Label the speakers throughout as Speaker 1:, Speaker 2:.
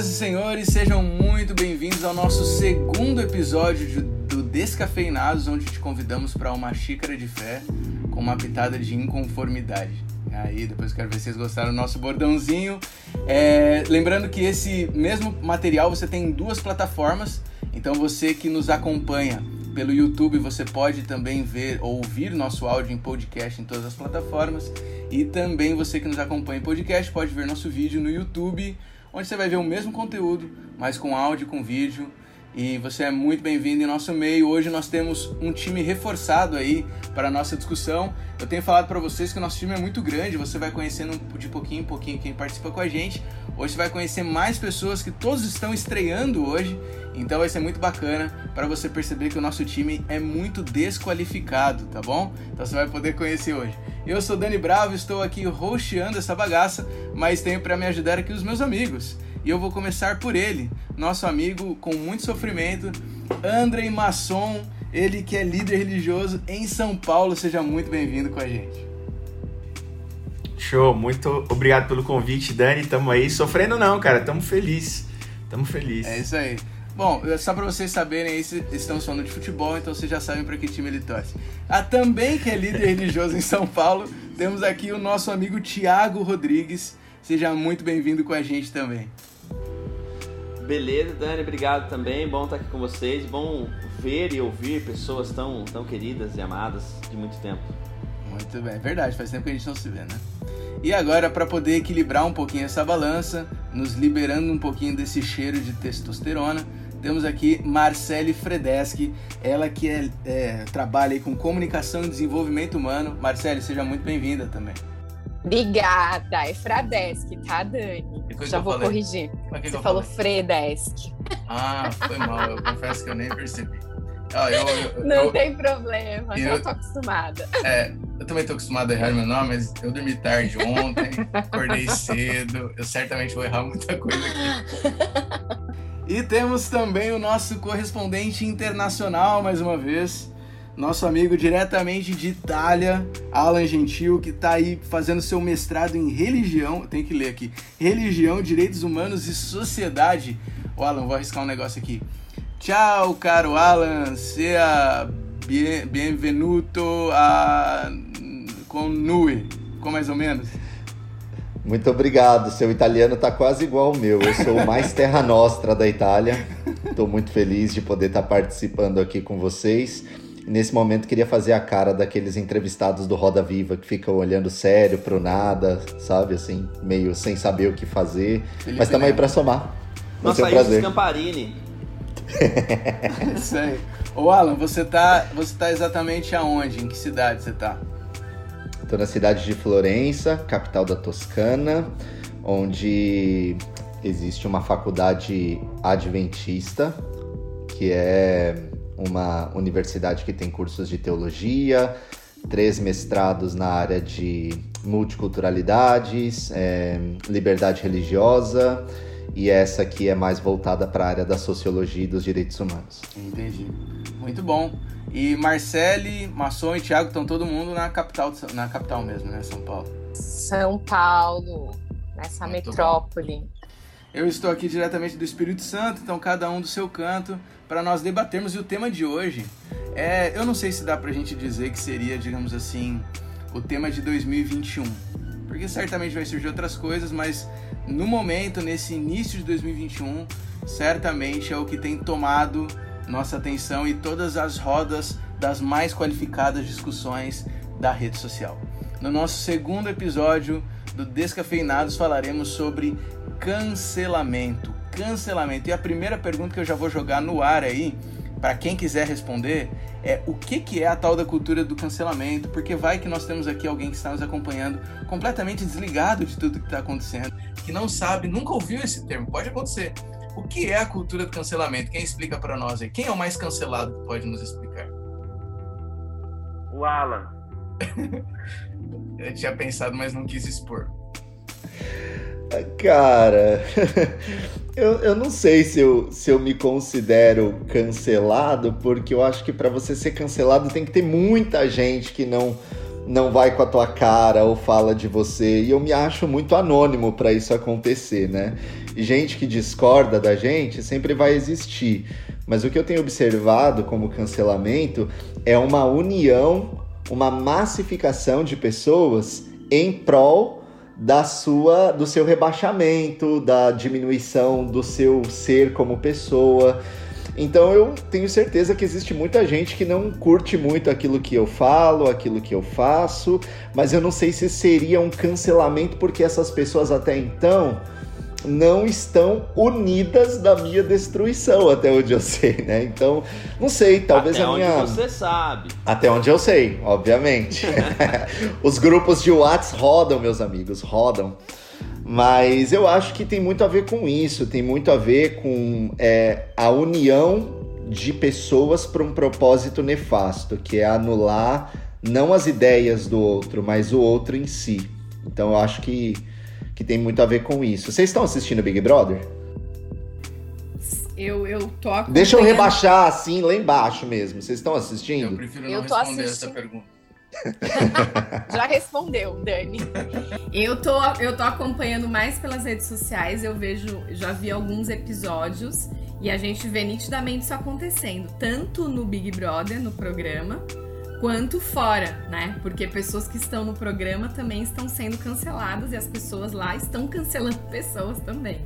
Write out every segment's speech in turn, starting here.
Speaker 1: Senhoras e senhores, sejam muito bem-vindos ao nosso segundo episódio de, do Descafeinados, onde te convidamos para uma xícara de fé com uma pitada de inconformidade. Aí, depois quero ver se vocês gostaram do nosso bordãozinho. É, lembrando que esse mesmo material você tem em duas plataformas, então você que nos acompanha pelo YouTube, você pode também ver ou ouvir nosso áudio em podcast em todas as plataformas. E também você que nos acompanha em podcast pode ver nosso vídeo no YouTube, onde você vai ver o mesmo conteúdo, mas com áudio com vídeo e você é muito bem-vindo em nosso meio. Hoje nós temos um time reforçado aí para a nossa discussão. Eu tenho falado para vocês que o nosso time é muito grande, você vai conhecendo de pouquinho em pouquinho quem participa com a gente. Hoje você vai conhecer mais pessoas que todos estão estreando hoje, então vai ser muito bacana para você perceber que o nosso time é muito desqualificado, tá bom? Então você vai poder conhecer hoje. Eu sou Dani Bravo, estou aqui roxeando essa bagaça, mas tenho para me ajudar aqui os meus amigos. E eu vou começar por ele, nosso amigo com muito sofrimento, Andrei Masson, ele que é líder religioso em São Paulo. Seja muito bem-vindo com a gente.
Speaker 2: Show, muito obrigado pelo convite, Dani. Tamo aí sofrendo não, cara, tamo feliz. Tamo feliz.
Speaker 1: É isso aí. Bom, só para vocês saberem aí, estamos falando de futebol, então vocês já sabem para que time ele torce. Ah, também que é líder religioso em São Paulo, temos aqui o nosso amigo Tiago Rodrigues. Seja muito bem-vindo com a gente também.
Speaker 3: Beleza, Dani, obrigado também. Bom estar aqui com vocês. Bom ver e ouvir pessoas tão, tão queridas e amadas de muito tempo.
Speaker 1: Muito bem, é verdade, faz tempo que a gente não se vê, né? E agora, para poder equilibrar um pouquinho essa balança, nos liberando um pouquinho desse cheiro de testosterona, temos aqui Marcele Fredeschi, ela que é, é, trabalha com comunicação e desenvolvimento humano. Marcele, seja muito bem-vinda também.
Speaker 4: Obrigada, é Fradesc, tá, Dani? Já vou falei? corrigir. Você falou Fredesc.
Speaker 1: Ah, foi mal, eu confesso que eu nem percebi. Ah, eu,
Speaker 4: eu, Não eu, tem problema, eu, já tô acostumada.
Speaker 1: É, eu também tô acostumado a errar meu nome, mas eu dormi tarde ontem, acordei cedo, eu certamente vou errar muita coisa aqui. E temos também o nosso correspondente internacional, mais uma vez, nosso amigo diretamente de Itália, Alan Gentil, que está aí fazendo seu mestrado em religião, tem que ler aqui, religião, direitos humanos e sociedade. Ô Alan, vou arriscar um negócio aqui. Tchau, caro Alan, seja bien, benvenuto a con noi, com mais ou menos.
Speaker 5: Muito obrigado, seu italiano está quase igual ao meu. Eu sou o mais terra nostra da Itália. Estou muito feliz de poder estar tá participando aqui com vocês nesse momento queria fazer a cara daqueles entrevistados do Roda Viva que ficam olhando sério pro nada, sabe? Assim, meio sem saber o que fazer. Felipe Mas estamos aí para somar.
Speaker 3: Nossa, aí prazer. Scamparini.
Speaker 1: Isso aí. Ô Alan, você tá, você tá exatamente aonde? Em que cidade você tá?
Speaker 5: Estou na cidade de Florença, capital da Toscana, onde existe uma faculdade adventista, que é uma universidade que tem cursos de teologia, três mestrados na área de multiculturalidades, é, liberdade religiosa e essa aqui é mais voltada para a área da sociologia e dos direitos humanos.
Speaker 1: Entendi. Muito bom. E Marcele, Masson e Thiago estão todo mundo na capital, na capital mesmo, né? São Paulo.
Speaker 4: São Paulo, nessa Muito metrópole. Bom.
Speaker 1: Eu estou aqui diretamente do Espírito Santo, então cada um do seu canto, para nós debatermos. E o tema de hoje é, eu não sei se dá para a gente dizer que seria, digamos assim, o tema de 2021, porque certamente vai surgir outras coisas, mas no momento, nesse início de 2021, certamente é o que tem tomado nossa atenção e todas as rodas das mais qualificadas discussões da rede social. No nosso segundo episódio do Descafeinados falaremos sobre cancelamento. Cancelamento. E a primeira pergunta que eu já vou jogar no ar aí, para quem quiser responder, é o que, que é a tal da cultura do cancelamento? Porque vai que nós temos aqui alguém que está nos acompanhando completamente desligado de tudo que está acontecendo, que não sabe, nunca ouviu esse termo. Pode acontecer. O que é a cultura do cancelamento? Quem explica para nós aí? Quem é o mais cancelado que pode nos explicar?
Speaker 3: O Alan.
Speaker 1: eu tinha pensado, mas não quis expor.
Speaker 5: Cara, eu, eu não sei se eu, se eu me considero cancelado, porque eu acho que para você ser cancelado tem que ter muita gente que não não vai com a tua cara ou fala de você. E eu me acho muito anônimo para isso acontecer, né? Gente que discorda da gente sempre vai existir. Mas o que eu tenho observado como cancelamento é uma união, uma massificação de pessoas em prol da sua do seu rebaixamento, da diminuição do seu ser como pessoa. Então eu tenho certeza que existe muita gente que não curte muito aquilo que eu falo, aquilo que eu faço, mas eu não sei se seria um cancelamento porque essas pessoas até então não estão unidas da minha destruição, até onde eu sei, né? Então, não sei, talvez
Speaker 3: até
Speaker 5: a minha.
Speaker 3: Até onde você sabe.
Speaker 5: Até onde eu sei, obviamente. Os grupos de Whats rodam, meus amigos, rodam. Mas eu acho que tem muito a ver com isso, tem muito a ver com é, a união de pessoas para um propósito nefasto, que é anular não as ideias do outro, mas o outro em si. Então eu acho que, que tem muito a ver com isso. Vocês estão assistindo Big Brother?
Speaker 6: Eu, eu tô acompanhando...
Speaker 5: Deixa eu rebaixar assim, lá embaixo mesmo. Vocês estão assistindo?
Speaker 1: Eu prefiro não eu responder assistindo. essa pergunta.
Speaker 4: Já respondeu, Dani.
Speaker 6: Eu tô, eu tô acompanhando mais pelas redes sociais, eu vejo, já vi alguns episódios e a gente vê nitidamente isso acontecendo, tanto no Big Brother, no programa, quanto fora, né? Porque pessoas que estão no programa também estão sendo canceladas e as pessoas lá estão cancelando pessoas também.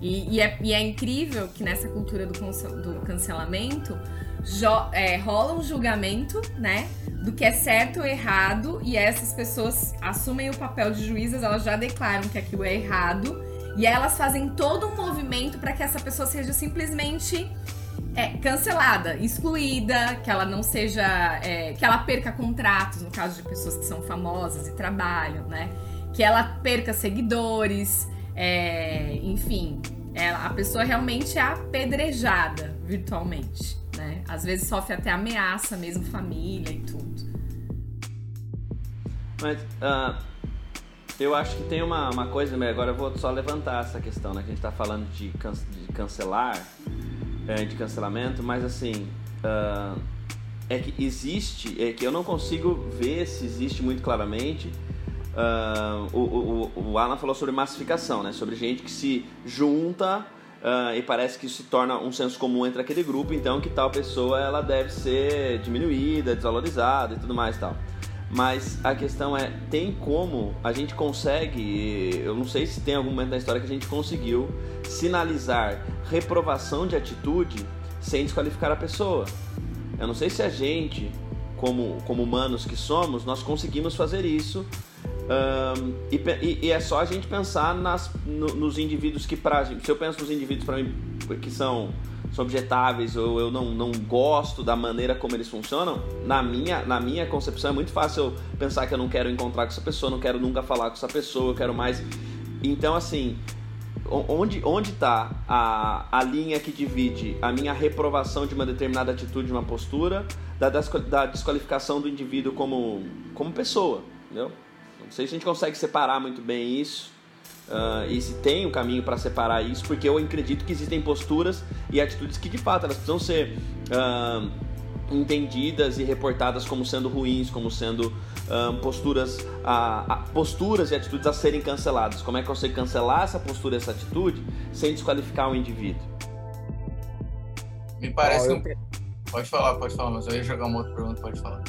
Speaker 6: E, e, é, e é, incrível que nessa cultura do, do cancelamento é, rola um julgamento, né? Do que é certo ou errado, e essas pessoas assumem o papel de juízas, elas já declaram que aquilo é errado, e elas fazem todo um movimento para que essa pessoa seja simplesmente é, cancelada, excluída, que ela não seja. É, que ela perca contratos, no caso de pessoas que são famosas e trabalham, né? Que ela perca seguidores, é, enfim. a pessoa realmente é apedrejada virtualmente né? Às vezes sofre até ameaça mesmo, família e tudo.
Speaker 3: Mas uh, eu acho que tem uma, uma coisa, agora eu vou só levantar essa questão, né? Que a gente tá falando de, can, de cancelar, é, de cancelamento, mas assim, uh, é que existe, é que eu não consigo ver se existe muito claramente. Uh, o, o, o Alan falou sobre massificação, né? Sobre gente que se junta Uh, e parece que se torna um senso comum entre aquele grupo, então que tal pessoa ela deve ser diminuída, desvalorizada e tudo mais tal. Mas a questão é, tem como a gente consegue, eu não sei se tem algum momento da história que a gente conseguiu sinalizar reprovação de atitude sem desqualificar a pessoa. Eu não sei se a gente, como, como humanos que somos, nós conseguimos fazer isso um, e, e, é só a gente pensar nas, no, nos indivíduos que, pra, se eu penso nos indivíduos para mim que são, são objetáveis ou eu não, não gosto da maneira como eles funcionam, na minha, na minha concepção é muito fácil eu pensar que eu não quero encontrar com essa pessoa, não quero nunca falar com essa pessoa, eu quero mais. Então, assim, onde onde está a, a linha que divide a minha reprovação de uma determinada atitude, de uma postura, da, da desqualificação do indivíduo como, como pessoa, entendeu? Não sei se a gente consegue separar muito bem isso. Uh, e se tem um caminho para separar isso, porque eu acredito que existem posturas e atitudes que de fato elas precisam ser uh, entendidas e reportadas como sendo ruins, como sendo uh, posturas, posturas e atitudes a serem canceladas. Como é que eu sei cancelar essa postura, essa atitude, sem desqualificar o indivíduo?
Speaker 1: Me parece ah, eu... que. Pode falar, pode falar, mas eu ia jogar uma outra pergunta, pode falar.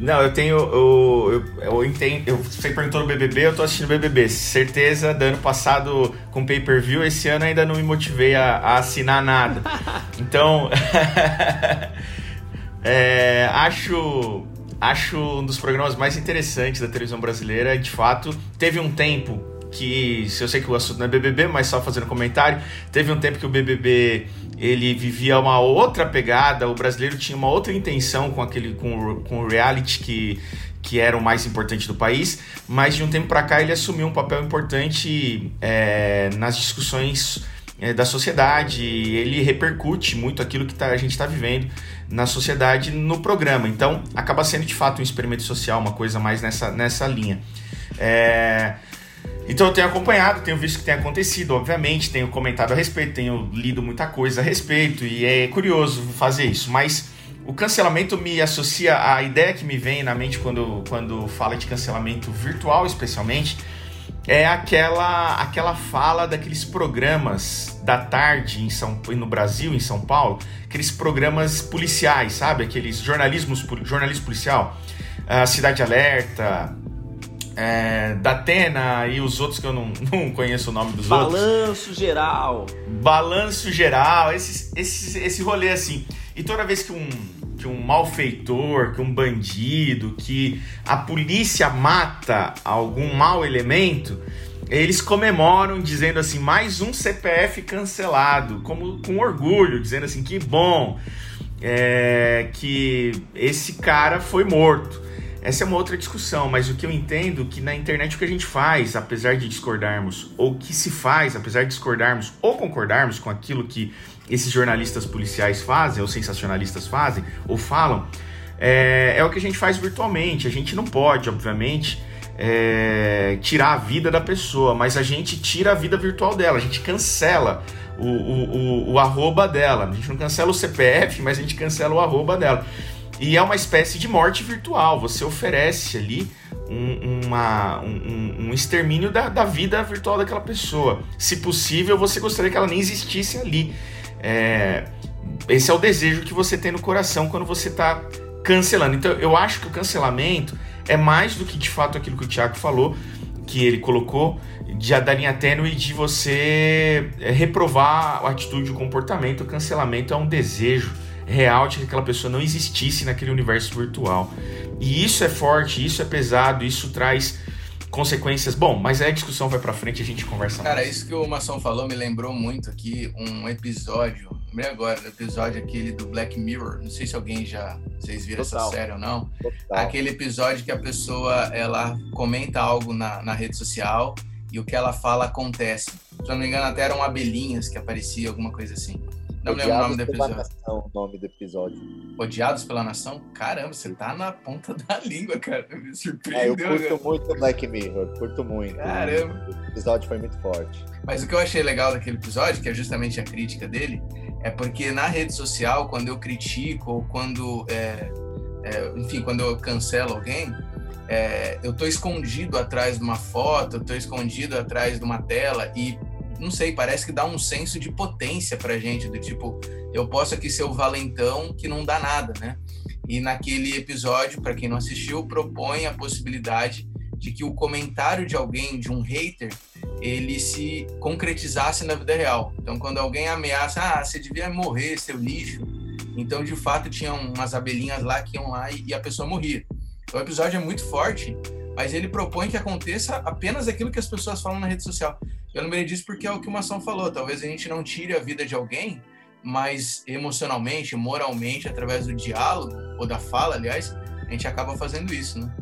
Speaker 2: Não, eu tenho. Eu, eu, eu entendo. Eu, você perguntou no BBB, eu tô assistindo BBB. Certeza, do ano passado com pay per view, esse ano ainda não me motivei a, a assinar nada. Então. é, acho. Acho um dos programas mais interessantes da televisão brasileira. De fato, teve um tempo que, se eu sei que o assunto não é BBB, mas só fazendo comentário, teve um tempo que o BBB ele vivia uma outra pegada, o brasileiro tinha uma outra intenção com aquele com, com o reality que que era o mais importante do país, mas de um tempo para cá ele assumiu um papel importante é, nas discussões é, da sociedade, ele repercute muito aquilo que tá, a gente está vivendo na sociedade no programa. Então acaba sendo de fato um experimento social, uma coisa mais nessa, nessa linha. É, então eu tenho acompanhado, tenho visto o que tem acontecido, obviamente, tenho comentado a respeito, tenho lido muita coisa a respeito e é curioso fazer isso. Mas o cancelamento me associa a ideia que me vem na mente quando, quando fala de cancelamento virtual, especialmente, é aquela aquela fala daqueles programas da tarde em São no Brasil, em São Paulo, aqueles programas policiais, sabe? Aqueles jornalismos jornalismo policial, a Cidade Alerta, é, Datena e os outros que eu não, não conheço o nome dos
Speaker 3: Balanço
Speaker 2: outros.
Speaker 3: Balanço geral.
Speaker 2: Balanço geral, esse, rolê assim. E toda vez que um, que um malfeitor, que um bandido, que a polícia mata algum mau elemento, eles comemoram dizendo assim, mais um CPF cancelado, como com orgulho, dizendo assim, que bom é, que esse cara foi morto. Essa é uma outra discussão, mas o que eu entendo é que na internet o que a gente faz, apesar de discordarmos, ou o que se faz, apesar de discordarmos ou concordarmos com aquilo que esses jornalistas policiais fazem, ou sensacionalistas fazem, ou falam, é, é o que a gente faz virtualmente. A gente não pode, obviamente, é, tirar a vida da pessoa, mas a gente tira a vida virtual dela, a gente cancela o, o, o, o arroba dela. A gente não cancela o CPF, mas a gente cancela o arroba dela. E é uma espécie de morte virtual. Você oferece ali um, uma, um, um extermínio da, da, vida virtual daquela pessoa. Se possível, você gostaria que ela nem existisse ali. É, esse é o desejo que você tem no coração quando você está cancelando. Então, eu acho que o cancelamento é mais do que de fato aquilo que o Thiago falou, que ele colocou, de da linha tênue de você é, reprovar a atitude, o comportamento. O cancelamento é um desejo real de que aquela pessoa não existisse naquele universo virtual. E isso é forte, isso é pesado, isso traz consequências. Bom, mas aí a discussão vai para frente e a gente conversa
Speaker 1: Cara,
Speaker 2: mais.
Speaker 1: isso que o Maçom falou me lembrou muito aqui um episódio, lembrei agora, o episódio aquele do Black Mirror. Não sei se alguém já vocês viram Total. essa série ou não. Total. Aquele episódio que a pessoa ela comenta algo na, na rede social e o que ela fala acontece. Se não me engano, até eram abelhinhas que aparecia, alguma coisa assim. Não lembro o nome do episódio.
Speaker 5: Nação, nome do episódio.
Speaker 1: Odiados pela Nação? Caramba, você tá na ponta da língua, cara. Me surpreendeu.
Speaker 5: É, eu curto cara. muito Black Mirror, curto muito.
Speaker 1: Caramba.
Speaker 5: O episódio foi muito forte.
Speaker 1: Mas o que eu achei legal daquele episódio, que é justamente a crítica dele, é porque na rede social, quando eu critico ou quando, é, é, enfim, quando eu cancelo alguém, é, eu tô escondido atrás de uma foto, eu tô escondido atrás de uma tela e não sei, parece que dá um senso de potência pra gente, do tipo, eu posso aqui ser o valentão que não dá nada, né? E naquele episódio, para quem não assistiu, propõe a possibilidade de que o comentário de alguém, de um hater, ele se concretizasse na vida real. Então, quando alguém ameaça, ah, você devia morrer, seu lixo. Então, de fato, tinham umas abelhinhas lá que iam lá e, a pessoa morria. Então, o episódio é muito forte, mas ele propõe que aconteça apenas aquilo que as pessoas falam na rede social. Eu lembrei disso porque é o que o Mação falou. Talvez a gente não tire a vida de alguém, mas emocionalmente, moralmente, através do diálogo, ou da fala, aliás, a gente acaba fazendo isso, né?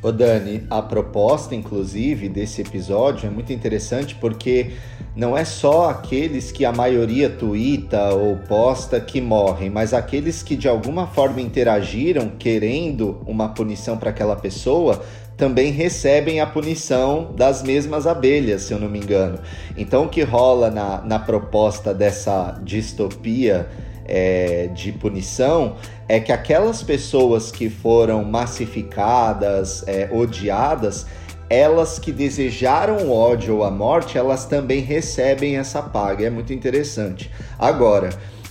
Speaker 5: Ô Dani, a proposta, inclusive, desse episódio é muito interessante porque não é só aqueles que a maioria tuita ou posta que morrem, mas aqueles que de alguma forma interagiram querendo uma punição para aquela pessoa também recebem a punição das mesmas abelhas, se eu não me engano. Então, o que rola na, na proposta dessa distopia é, de punição é que aquelas pessoas que foram massificadas, é, odiadas, elas que desejaram o ódio ou a morte, elas também recebem essa paga. É muito interessante. Agora,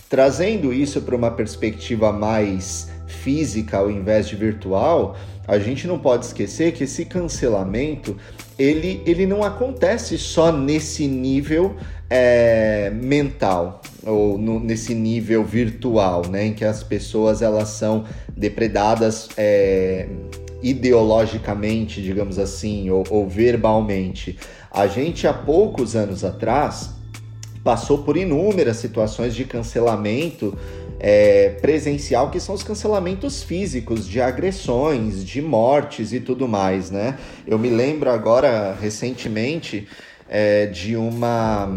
Speaker 5: trazendo isso para uma perspectiva mais física ao invés de virtual, a gente não pode esquecer que esse cancelamento ele, ele não acontece só nesse nível é, mental ou no, nesse nível virtual, né, em que as pessoas elas são depredadas é, ideologicamente, digamos assim, ou, ou verbalmente. A gente há poucos anos atrás passou por inúmeras situações de cancelamento é, presencial, que são os cancelamentos físicos de agressões, de mortes e tudo mais, né? Eu me lembro agora recentemente é, de uma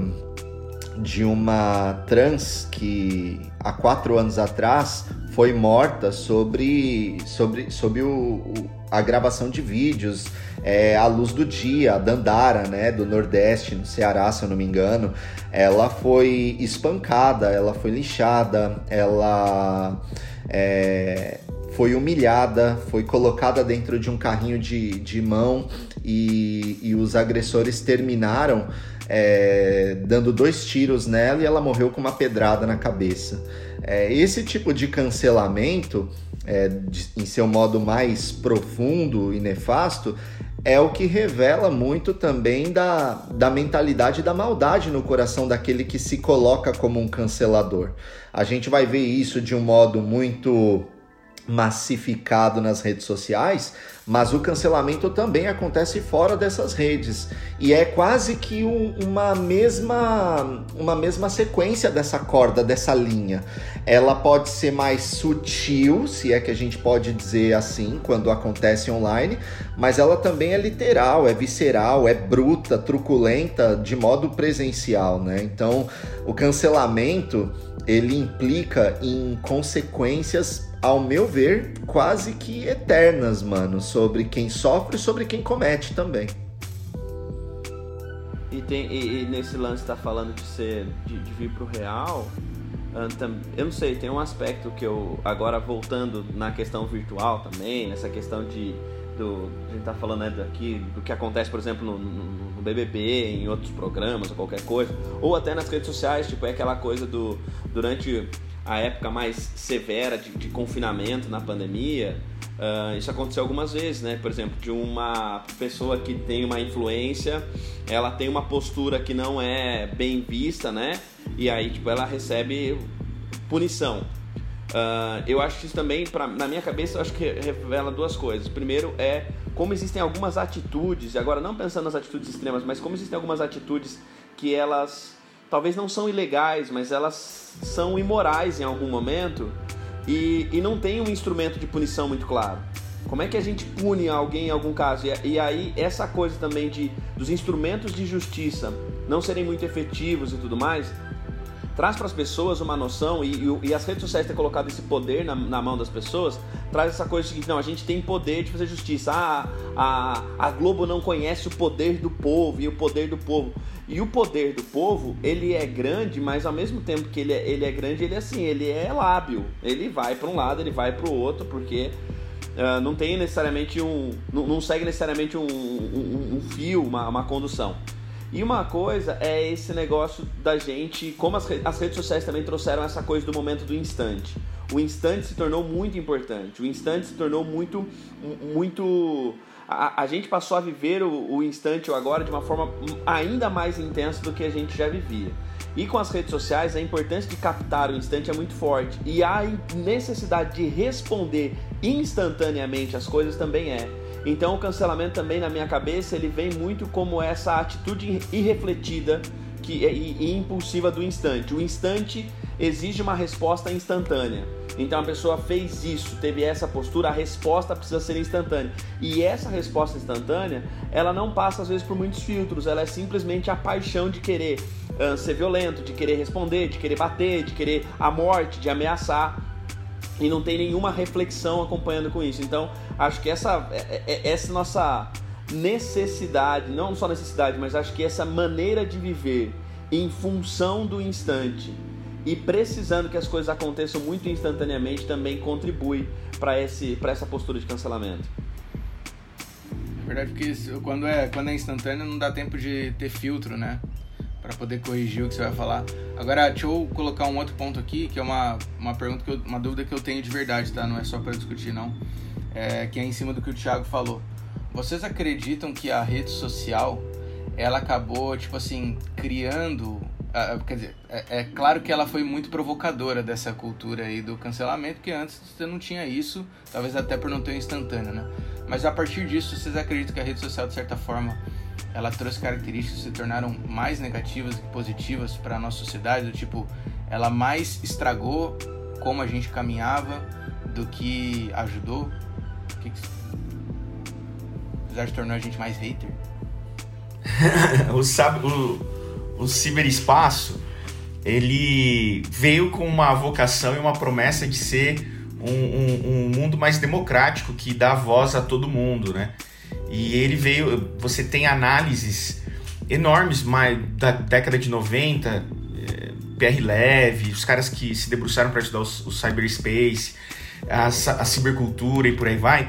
Speaker 5: de uma trans que há quatro anos atrás foi morta sobre, sobre, sobre o, o a gravação de vídeos, é, a luz do dia, a Dandara, né, do Nordeste, no Ceará, se eu não me engano, ela foi espancada, ela foi lixada, ela é, foi humilhada, foi colocada dentro de um carrinho de, de mão e, e os agressores terminaram é, dando dois tiros nela e ela morreu com uma pedrada na cabeça. É, esse tipo de cancelamento, é, de, em seu modo mais profundo e nefasto, é o que revela muito também da, da mentalidade da maldade no coração daquele que se coloca como um cancelador. A gente vai ver isso de um modo muito massificado nas redes sociais, mas o cancelamento também acontece fora dessas redes e é quase que um, uma mesma uma mesma sequência dessa corda, dessa linha. Ela pode ser mais sutil, se é que a gente pode dizer assim, quando acontece online, mas ela também é literal, é visceral, é bruta, truculenta de modo presencial, né? Então, o cancelamento ele implica em consequências ao meu ver, quase que eternas, mano, sobre quem sofre e sobre quem comete também.
Speaker 3: E, tem, e, e nesse lance tá falando de ser de, de vir pro real, eu não sei, tem um aspecto que eu agora voltando na questão virtual também, nessa questão de do, a gente tá falando né, aqui do que acontece, por exemplo, no, no, no, BBB, em outros programas ou qualquer coisa, ou até nas redes sociais, tipo, é aquela coisa do durante a época mais severa de, de confinamento na pandemia, uh, isso aconteceu algumas vezes, né? Por exemplo, de uma pessoa que tem uma influência, ela tem uma postura que não é bem vista, né? E aí, tipo, ela recebe punição. Uh, eu acho que isso também, pra, na minha cabeça, eu acho que revela duas coisas. Primeiro é como existem algumas atitudes, e agora não pensando nas atitudes extremas, mas como existem algumas atitudes que elas talvez não são ilegais, mas elas são imorais em algum momento e, e não tem um instrumento de punição muito claro. Como é que a gente pune alguém em algum caso? E, e aí essa coisa também de dos instrumentos de justiça não serem muito efetivos e tudo mais, traz para as pessoas uma noção, e, e, e, as redes sociais têm colocado esse poder na, na, mão das pessoas, traz essa coisa de que não, a gente tem poder de fazer justiça. Ah, a, a Globo não conhece o poder do povo e o poder do povo. E o poder do povo, ele é grande, mas ao mesmo tempo que ele é, ele é grande, ele é assim, ele é lábil. Ele vai para um lado, ele vai para o outro, porque uh, não tem necessariamente um. Não, não segue necessariamente um, um, um fio, uma, uma condução. E uma coisa é esse negócio da gente, como as, as redes sociais também trouxeram essa coisa do momento do instante. O instante se tornou muito importante, o instante se tornou muito, muito a, a gente passou a viver o, o instante o agora de uma forma ainda mais intensa do que a gente já vivia. E com as redes sociais, a importância de captar o instante é muito forte. E a necessidade de responder instantaneamente as coisas também é. Então o cancelamento também na minha cabeça ele vem muito como essa atitude irrefletida que, e, e impulsiva do instante. O instante exige uma resposta instantânea. Então a pessoa fez isso, teve essa postura, a resposta precisa ser instantânea. E essa resposta instantânea, ela não passa às vezes por muitos filtros, ela é simplesmente a paixão de querer uh, ser violento, de querer responder, de querer bater, de querer a morte, de ameaçar. E não tem nenhuma reflexão acompanhando com isso. Então, acho que essa, é, é, essa nossa necessidade, não só necessidade, mas acho que essa maneira de viver em função do instante, e precisando que as coisas aconteçam muito instantaneamente também contribui para essa postura de cancelamento.
Speaker 1: É verdade, porque quando é, quando é instantâneo não dá tempo de ter filtro, né? Para poder corrigir o que você vai falar. Agora, deixa eu colocar um outro ponto aqui, que é uma, uma pergunta, que eu, uma dúvida que eu tenho de verdade, tá? Não é só para discutir, não. É, que é em cima do que o Thiago falou. Vocês acreditam que a rede social ela acabou, tipo assim, criando ah, quer dizer, é, é, claro que ela foi muito provocadora dessa cultura aí do cancelamento, porque antes você não tinha isso, talvez até por não ter instantâneo, né? Mas a partir disso, vocês acreditam que a rede social, de certa forma, ela trouxe características que se tornaram mais negativas que positivas para a nossa sociedade? Do tipo, ela mais estragou como a gente caminhava do que ajudou? O que, que... Acham que tornou a gente mais hater?
Speaker 2: o, sabe, o o ciberespaço ele veio com uma vocação e uma promessa de ser um, um, um mundo mais democrático que dá voz a todo mundo, né? E ele veio, você tem análises enormes mais da década de 90, é, PR Leve, os caras que se debruçaram para estudar o, o cyberspace, a, a cibercultura e por aí vai,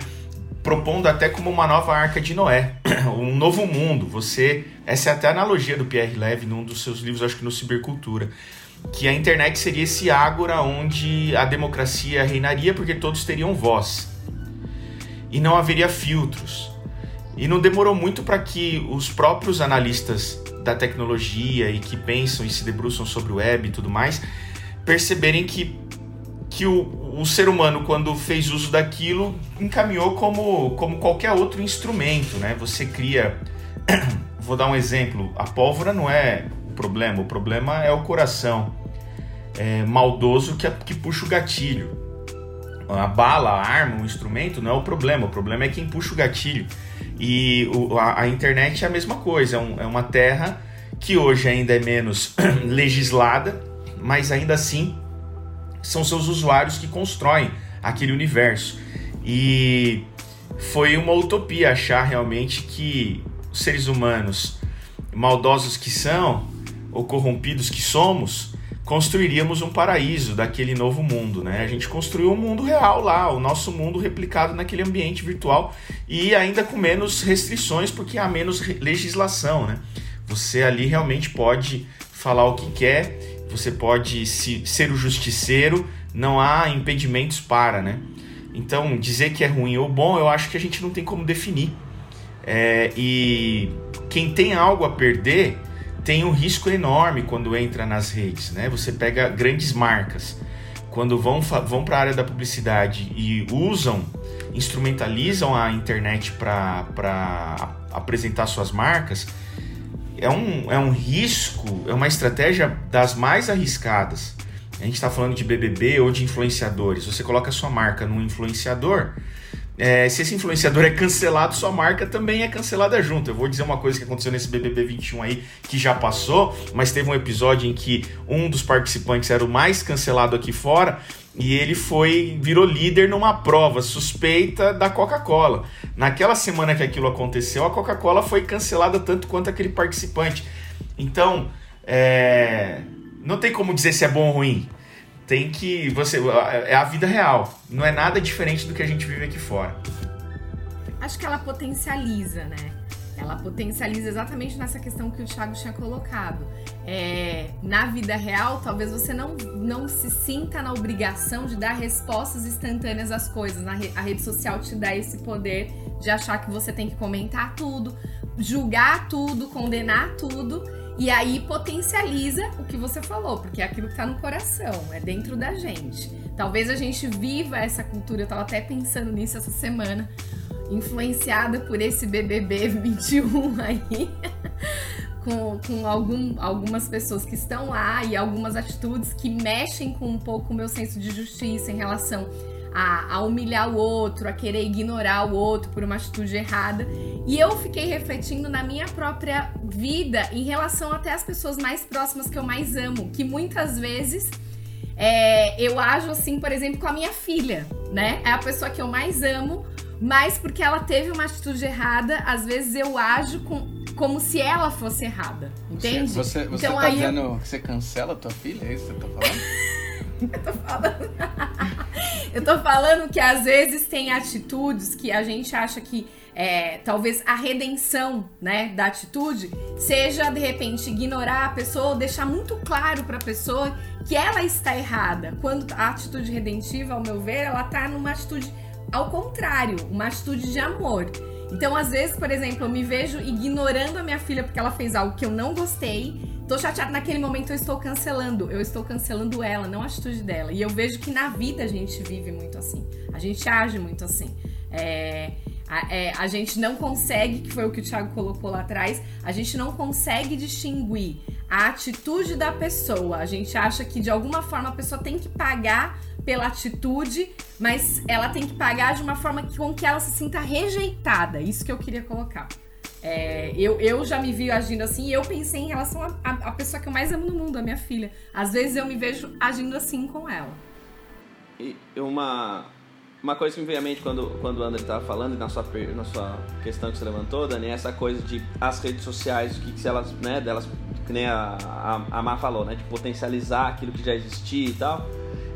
Speaker 2: propondo até como uma nova arca de Noé, um novo mundo. Você, essa é até a analogia do Pierre Leve num dos seus livros, acho que no Cibercultura, que a internet seria esse ágora onde a democracia reinaria porque todos teriam voz e não haveria filtros. E não demorou muito para que os próprios analistas da tecnologia e que pensam e se debruçam sobre o web e tudo mais perceberem que, que o, o ser humano, quando fez uso daquilo, encaminhou como, como qualquer outro instrumento. Né? Você cria. Vou dar um exemplo: a pólvora não é o problema, o problema é o coração é, maldoso que, que puxa o gatilho. A bala, a arma, o instrumento não é o problema, o problema é quem puxa o gatilho. E o, a, a, internet é a mesma coisa, é, um, é uma terra que hoje ainda é menos legislada, mas ainda assim são seus usuários que constroem aquele universo. E foi uma utopia achar realmente que seres humanos, maldosos que são, ou corrompidos que somos, construiríamos um paraíso daquele novo mundo, né? A gente construiu um mundo real lá, o nosso mundo replicado naquele ambiente virtual e ainda com menos restrições porque há menos legislação, né? Você ali realmente pode falar o que quer, você pode se, ser o justiceiro, não há impedimentos para, né? Então, dizer que é ruim ou bom, eu acho que a gente não tem como definir. É, e quem tem algo a perder tem um risco enorme quando entra nas redes, né? Você pega grandes marcas, quando vão, vão para a área da publicidade e usam, instrumentalizam a internet para apresentar suas marcas, é um, é um risco, é uma estratégia das mais arriscadas. A gente está falando de BBB ou de influenciadores. Você coloca sua marca num influenciador, é, se esse influenciador é cancelado, sua marca também é cancelada junto. Eu vou dizer uma coisa que aconteceu nesse BBB 21 aí, que já passou, mas teve um episódio em que um dos participantes era o mais cancelado aqui fora e ele foi virou líder numa prova suspeita da Coca-Cola. Naquela semana que aquilo aconteceu, a Coca-Cola foi cancelada tanto quanto aquele participante. Então, é, não tem como dizer se é bom ou ruim tem que você é a vida real, não é nada diferente do que a gente vive aqui fora.
Speaker 6: Acho que ela potencializa, né? Ela potencializa exatamente nessa questão que o Thiago tinha colocado. É, na vida real, talvez você não, não se sinta na obrigação de dar respostas instantâneas às coisas. Na re, a rede social te dá esse poder de achar que você tem que comentar tudo, julgar tudo, condenar tudo e aí potencializa o que você falou, porque é aquilo que tá no coração, é dentro da gente. Talvez a gente viva essa cultura, eu tava até pensando nisso essa semana, influenciada por esse BBB 21 aí. com, com algum, algumas pessoas que estão lá e algumas atitudes que mexem com um pouco o meu senso de justiça em relação a, a humilhar o outro, a querer ignorar o outro por uma atitude errada. E eu fiquei refletindo na minha própria vida em relação até às pessoas mais próximas que eu mais amo, que muitas vezes é, eu ajo assim, por exemplo, com a minha filha, né? É a pessoa que eu mais amo, mas porque ela teve uma atitude errada, às vezes eu ajo com, como se ela fosse errada, entende?
Speaker 1: Você, você então, tá dizendo eu... que você cancela a tua filha? É isso que você tá falando?
Speaker 6: eu tô falando. eu tô falando que às vezes tem atitudes que a gente acha que é, talvez a redenção né, da atitude seja de repente ignorar a pessoa deixar muito claro para a pessoa que ela está errada. Quando a atitude redentiva, ao meu ver, ela tá numa atitude ao contrário, uma atitude de amor. Então, às vezes, por exemplo, eu me vejo ignorando a minha filha porque ela fez algo que eu não gostei Tô chateada naquele momento, eu estou cancelando. Eu estou cancelando ela, não a atitude dela. E eu vejo que na vida a gente vive muito assim. A gente age muito assim. É, a, é, a gente não consegue, que foi o que o Thiago colocou lá atrás, a gente não consegue distinguir a atitude da pessoa. A gente acha que de alguma forma a pessoa tem que pagar pela atitude, mas ela tem que pagar de uma forma com que ela se sinta rejeitada. Isso que eu queria colocar. É, eu, eu já me vi agindo assim e eu pensei em relação à pessoa que eu mais amo no mundo, a minha filha. Às vezes eu me vejo agindo assim com ela.
Speaker 3: uma, uma coisa que me veio à mente quando, quando o André estava falando, e na sua, na sua questão que você levantou, Dani, é essa coisa de as redes sociais, que se elas, né, delas, que nem a, a, a Mar falou, né, de potencializar aquilo que já existia e tal.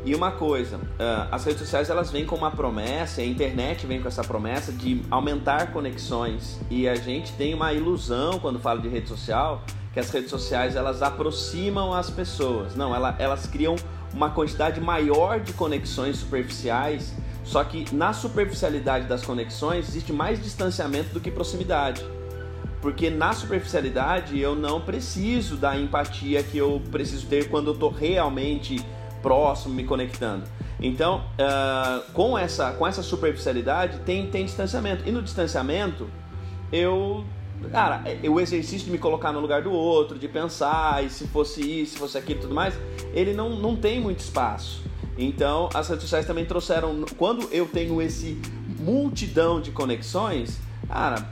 Speaker 3: E uma coisa, uh, as redes sociais elas vêm com uma promessa, a internet vem com essa promessa de aumentar conexões. E a gente tem uma ilusão quando fala de rede social, que as redes sociais elas aproximam as pessoas. Não, ela, elas criam uma quantidade maior de conexões superficiais, só que na superficialidade das conexões existe mais distanciamento do que proximidade. Porque na superficialidade eu não preciso da empatia que eu preciso ter quando eu estou realmente próximo, me conectando. Então, uh, com, essa, com essa superficialidade, tem, tem distanciamento. E no distanciamento, eu. Cara, o exercício de me colocar no lugar do outro, de pensar, e se fosse isso, se fosse aquilo e tudo mais, ele não, não tem muito espaço. Então, as redes sociais também trouxeram. Quando eu tenho esse multidão de conexões, cara,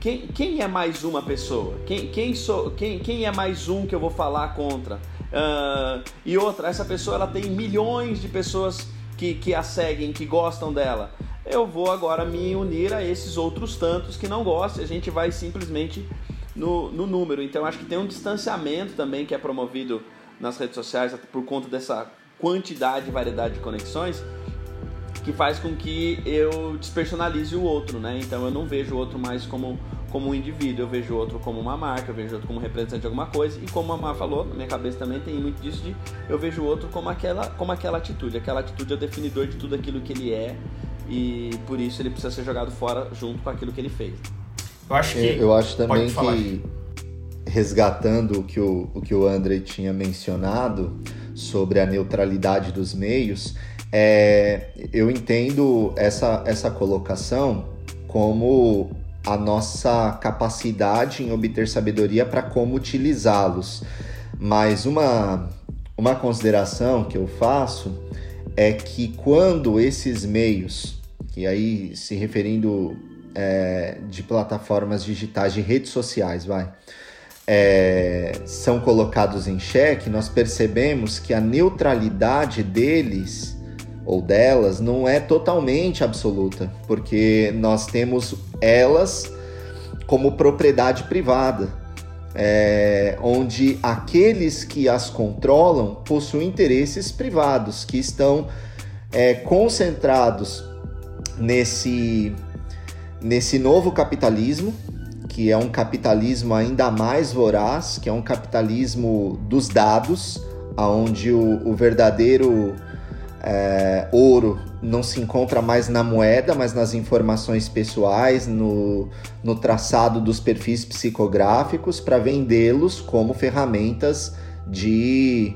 Speaker 3: quem, quem é mais uma pessoa? Quem, quem, sou, quem, quem é mais um que eu vou falar contra? Uh, e outra, essa pessoa ela tem milhões de pessoas que, que a seguem, que gostam dela. Eu vou agora me unir a esses outros tantos que não gostam, e a gente vai simplesmente no, no número. Então acho que tem um distanciamento também que é promovido nas redes sociais por conta dessa quantidade e variedade de conexões que faz com que eu despersonalize o outro, né? Então eu não vejo o outro mais como como um indivíduo, eu vejo outro como uma marca, eu vejo outro como representante de alguma coisa, e como a Mar falou, na minha cabeça também tem muito disso de eu vejo o outro como aquela, como aquela atitude. Aquela atitude é o definidor de tudo aquilo que ele é, e por isso ele precisa ser jogado fora junto com aquilo que ele fez.
Speaker 5: Eu acho que. Eu acho também que resgatando o que o, o que o André tinha mencionado sobre a neutralidade dos meios, é, eu entendo essa, essa colocação como a nossa capacidade em obter sabedoria para como utilizá-los. Mas uma, uma consideração que eu faço é que quando esses meios, e aí se referindo é, de plataformas digitais, de redes sociais, vai, é, são colocados em xeque, nós percebemos que a neutralidade deles ou delas não é totalmente absoluta, porque nós temos elas como propriedade privada, é, onde aqueles que as controlam possuem interesses privados que estão é, concentrados nesse, nesse novo capitalismo, que é um capitalismo ainda mais voraz, que é um capitalismo dos dados, onde o, o verdadeiro é, ouro não se encontra mais na moeda, mas nas informações pessoais, no, no traçado dos perfis psicográficos, para vendê-los como ferramentas de,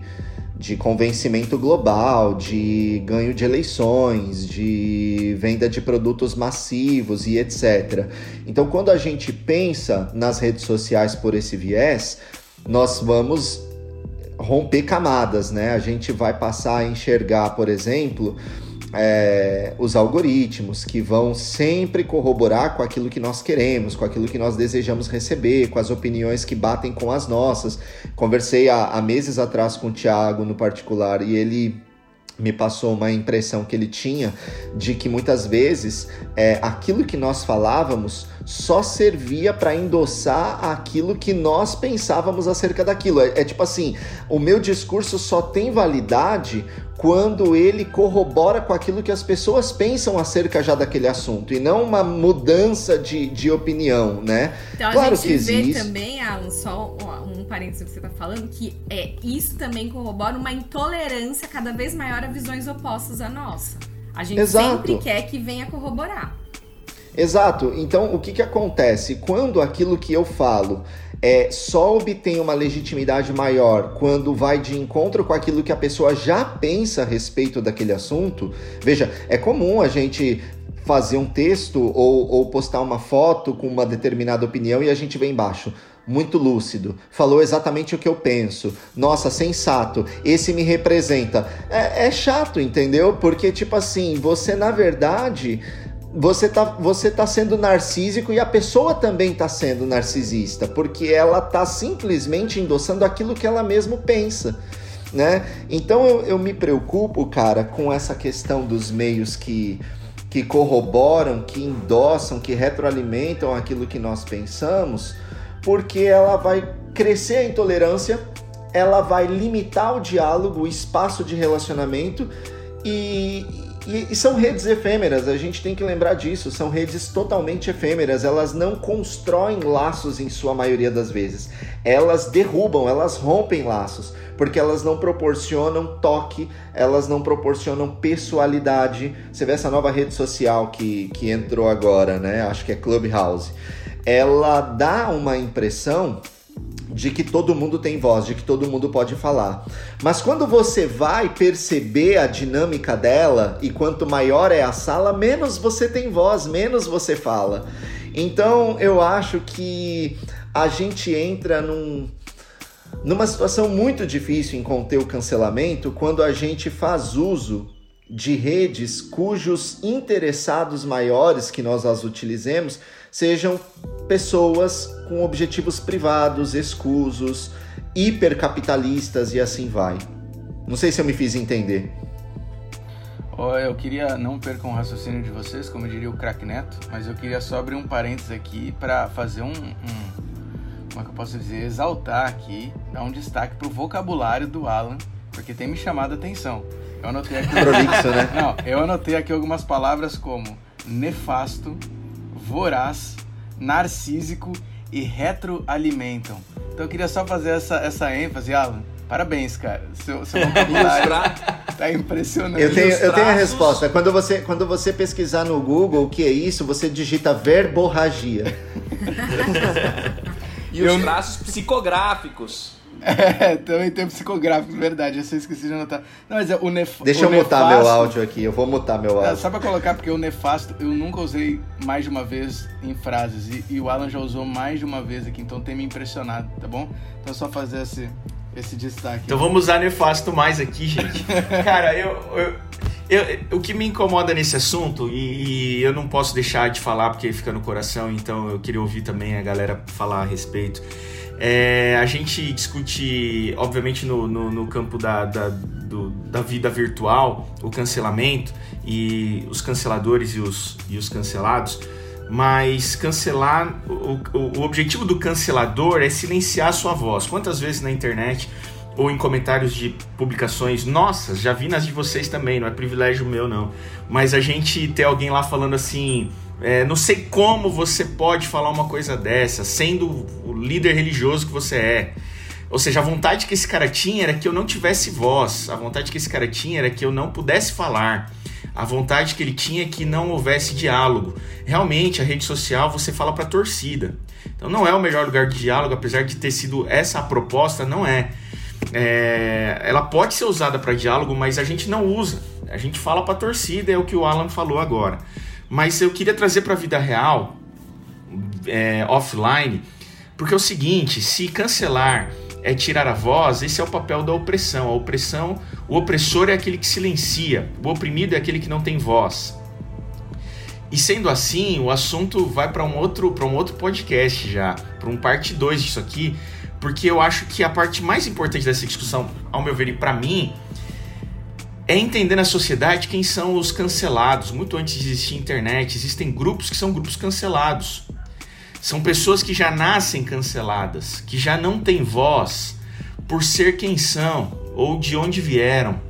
Speaker 5: de convencimento global, de ganho de eleições, de venda de produtos massivos e etc. Então, quando a gente pensa nas redes sociais por esse viés, nós vamos romper camadas, né? A gente vai passar a enxergar, por exemplo, é, os algoritmos que vão sempre corroborar com aquilo que nós queremos, com aquilo que nós desejamos receber, com as opiniões que batem com as nossas. Conversei há, há meses atrás com o Thiago no particular e ele me passou uma impressão que ele tinha de que muitas vezes é, aquilo que nós falávamos só servia para endossar aquilo que nós pensávamos acerca daquilo. É, é, tipo assim, o meu discurso só tem validade quando ele corrobora com aquilo que as pessoas pensam acerca já daquele assunto e não uma mudança de, de opinião, né?
Speaker 6: Então claro a gente que existe... vê também, Alan, só um parênteses que você está falando, que é isso também corrobora uma intolerância cada vez maior a visões opostas à nossa. A gente Exato. sempre quer que venha corroborar.
Speaker 5: Exato. Então, o que, que acontece? Quando aquilo que eu falo é, só obtém uma legitimidade maior quando vai de encontro com aquilo que a pessoa já pensa a respeito daquele assunto. Veja, é comum a gente fazer um texto ou, ou postar uma foto com uma determinada opinião e a gente vem embaixo muito lúcido, falou exatamente o que eu penso. Nossa, sensato, esse me representa. É, é, chato, entendeu? Porque, tipo assim, você na verdade você tá, você tá sendo narcísico e a pessoa também tá sendo narcisista, porque ela tá simplesmente endossando aquilo que ela mesma pensa. né? Então eu, eu me preocupo, cara, com essa questão dos meios que que corroboram, que endossam, que retroalimentam aquilo que nós pensamos, porque ela vai crescer a intolerância, ela vai limitar o diálogo, o espaço de relacionamento e, e, e, são redes efêmeras, a gente tem que lembrar disso, são redes totalmente efêmeras, elas não constroem laços em sua maioria das vezes, elas derrubam, elas rompem laços porque elas não proporcionam toque, elas não proporcionam pessoalidade. Você vê essa nova rede social que, que entrou agora, né? Acho que é Clubhouse. Ela dá uma impressão de que todo mundo tem voz, de que todo mundo pode falar. Mas quando você vai perceber a dinâmica dela e quanto maior é a sala, menos você tem voz, menos você fala. Então eu acho que a gente entra num, numa situação muito difícil em conter o cancelamento quando a gente faz uso de redes cujos interessados maiores que nós as utilizemos sejam pessoas com objetivos privados, escusos, hipercapitalistas e assim vai. Não sei se eu me fiz entender.
Speaker 1: Eu queria, não percam o raciocínio de vocês, como diria o Crack Neto, mas eu queria só abrir um parênteses aqui para fazer um, um como é que eu posso dizer, exaltar aqui, dar um destaque pro vocabulário do Alan, porque tem me chamado a atenção. Eu anotei aqui.
Speaker 5: Prolixo, né?
Speaker 1: Não, eu anotei aqui algumas palavras como nefasto, voraz, narcísico e retroalimentam. Então eu queria só fazer essa, essa ênfase, Alan. Parabéns, cara. Seu, seu vocabulário tá impressionante.
Speaker 5: Eu tenho, eu tenho a resposta. Quando você, quando você pesquisar no Google o que é isso, você digita verborragia.
Speaker 3: E eu... os traços psicográficos.
Speaker 1: É, também tem psicográficos, verdade. Eu só esqueci de anotar. Não, mas é o nef...
Speaker 5: Deixa
Speaker 1: o
Speaker 5: eu nefasto... mutar meu áudio aqui, eu vou mutar meu áudio. É,
Speaker 1: só pra colocar, porque o nefasto eu nunca usei mais de uma vez em frases. E, e, o Alan já usou mais de uma vez aqui, então tem me impressionado, tá bom? Então é só fazer esse, esse destaque.
Speaker 2: Então vamos usar nefasto mais aqui, gente. Cara, eu, eu, eu, o que me incomoda nesse assunto, e, e, eu não posso deixar de falar porque fica no coração, então eu queria ouvir também a galera falar a respeito. É, a gente discute, obviamente, no, no, no campo da, da, do, da vida virtual, o cancelamento e os canceladores e os, e os cancelados, mas cancelar, o, o, objetivo do cancelador é silenciar a sua voz. Quantas vezes na internet ou em comentários de publicações, nossas, já vi nas de vocês também, não é privilégio meu não, mas a gente ter alguém lá falando assim, é, não sei como você pode falar uma coisa dessa, sendo o líder religioso que você é. Ou seja, a vontade que esse cara tinha era que eu não tivesse voz, a vontade que esse cara tinha era que eu não pudesse falar, a vontade que ele tinha é que não houvesse diálogo. Realmente, a rede social você fala para torcida. Então não é o melhor lugar de diálogo, apesar de ter sido essa a proposta, não é. é ela pode ser usada para diálogo, mas a gente não usa. A gente fala para torcida, é o que o Alan falou agora. Mas eu queria trazer para a vida real, é, offline, porque é o seguinte: se cancelar é tirar a voz, esse é o papel da opressão. A opressão, o opressor é aquele que silencia, o oprimido é aquele que não tem voz. E sendo assim, o assunto vai para um outro para um outro podcast já, para um parte 2 disso aqui, porque eu acho que a parte mais importante dessa discussão, ao meu ver e para mim, é entender na sociedade quem são os cancelados. Muito antes de existir internet, existem grupos que são grupos cancelados. São pessoas que já nascem canceladas, que já não têm voz por ser quem são ou de onde vieram,